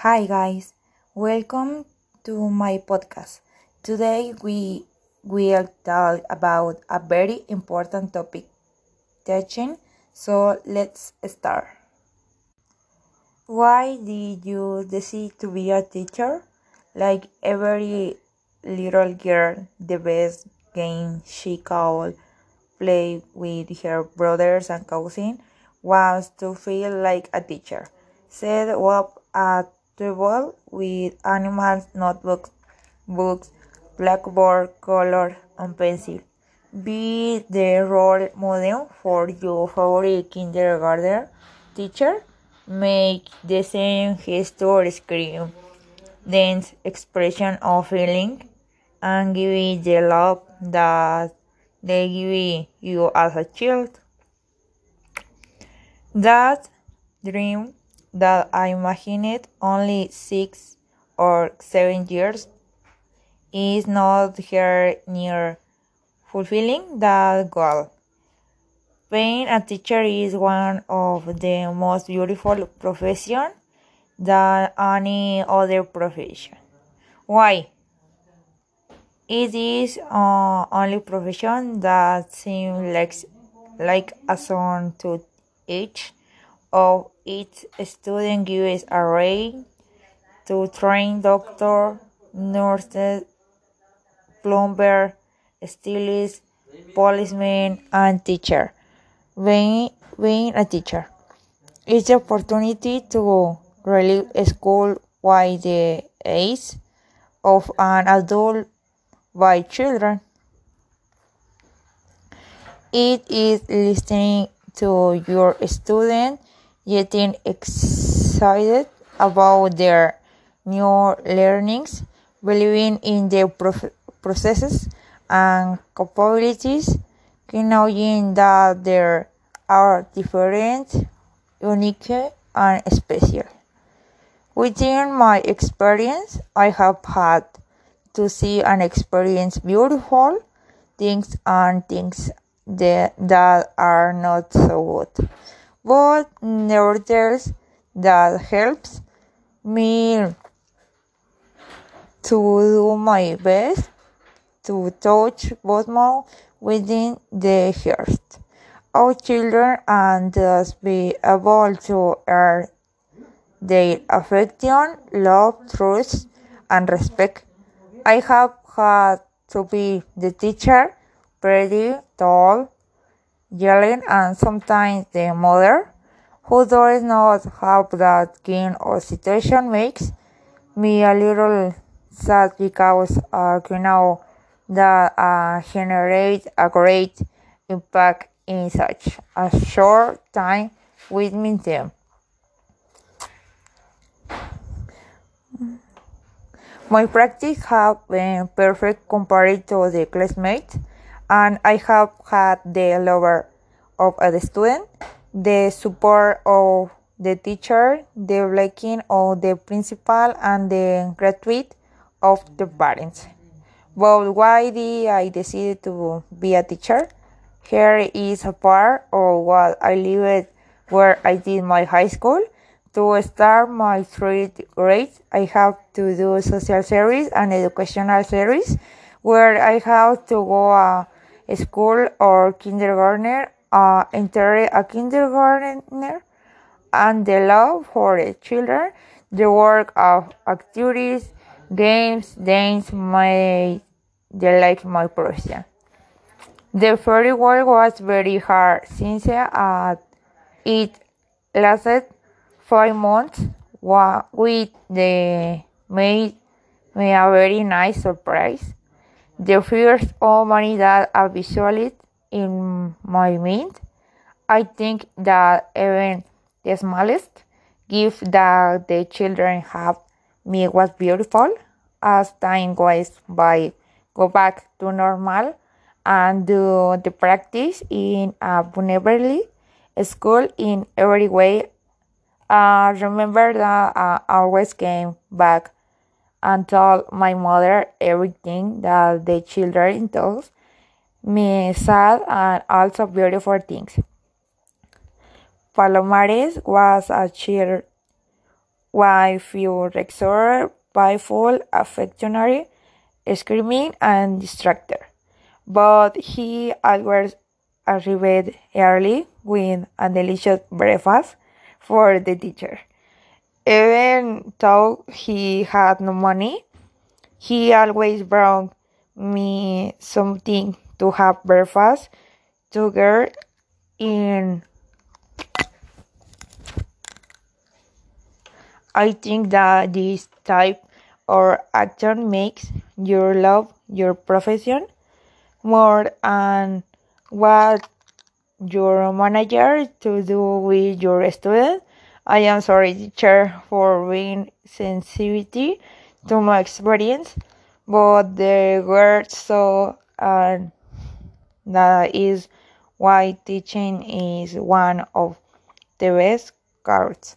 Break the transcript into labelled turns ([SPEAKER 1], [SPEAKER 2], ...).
[SPEAKER 1] Hi guys, welcome to my podcast. Today we will talk about a very important topic, teaching. So let's start. Why did you decide to be a teacher? Like every little girl, the best game she could play with her brothers and cousins was to feel like a teacher. Set up a table with animals, notebooks, books, blackboard, color, and pencil. Be the role model for your favorite kindergarten teacher. Make the same gesture, scream, dance, expression of feeling, and give it the love that they give you as a child. That dream that I imagined only six or seven years is not here near fulfilling that goal. Being a teacher is one of the most beautiful professions than any other profession. Why? It is uh, only profession that seems like, like a son to each of its student gives a right to train doctor, nurses, plumber, stylist, policeman, and teacher. Being, being a teacher is the opportunity to relieve school by the age of an adult by children. It is listening to your student getting excited about their new learnings, believing in their processes and capabilities, knowing that they are different, unique, and special. Within my experience, I have had to see and experience beautiful things and things that, that are not so good. But nevertheless, that helps me to do my best to touch Bottom within the heart of children and thus be able to earn their affection, love, trust, and respect. I have had to be the teacher, pretty, tall, yelling, and sometimes the mother, who does not have that kind of situation, makes me a little sad because uh, you know that uh, generate a great impact in such a short time with me them. My practice have been perfect compared to the classmates, and I have had the love of the student, the support of the teacher, the blessing of the principal, and the gratitude of the parents. But why did I decide to be a teacher? Here is a part of what I lived where I did my high school. To start my third grade, I have to do social service and educational service, where I have to go a school or kindergarten, uh, enter a kindergartner, and the love for the children, the work of activities, games, dance, my the like my profession. The first work was very hard since uh, it lasted five months with the made me a very nice surprise. The first of money that I visualized in my mind. I think that even the smallest gift that the children have me was beautiful. As time goes by, go back to normal and do the practice in a vulnerably school in every way uh, remember that I always came back and told my mother everything that the children told me sad and also beautiful things. Palomares was a child wife you exhort, playful, affectionate, screaming, and distracted. But he always arrived early with a delicious breakfast for the teacher. Even though he had no money, he always brought me something to have breakfast together in I think that this type of action makes your love your profession more and what your manager to do with your student. I am sorry, teacher, for being sensitivity to my experience, but the word so and that is why teaching is one of the best cards.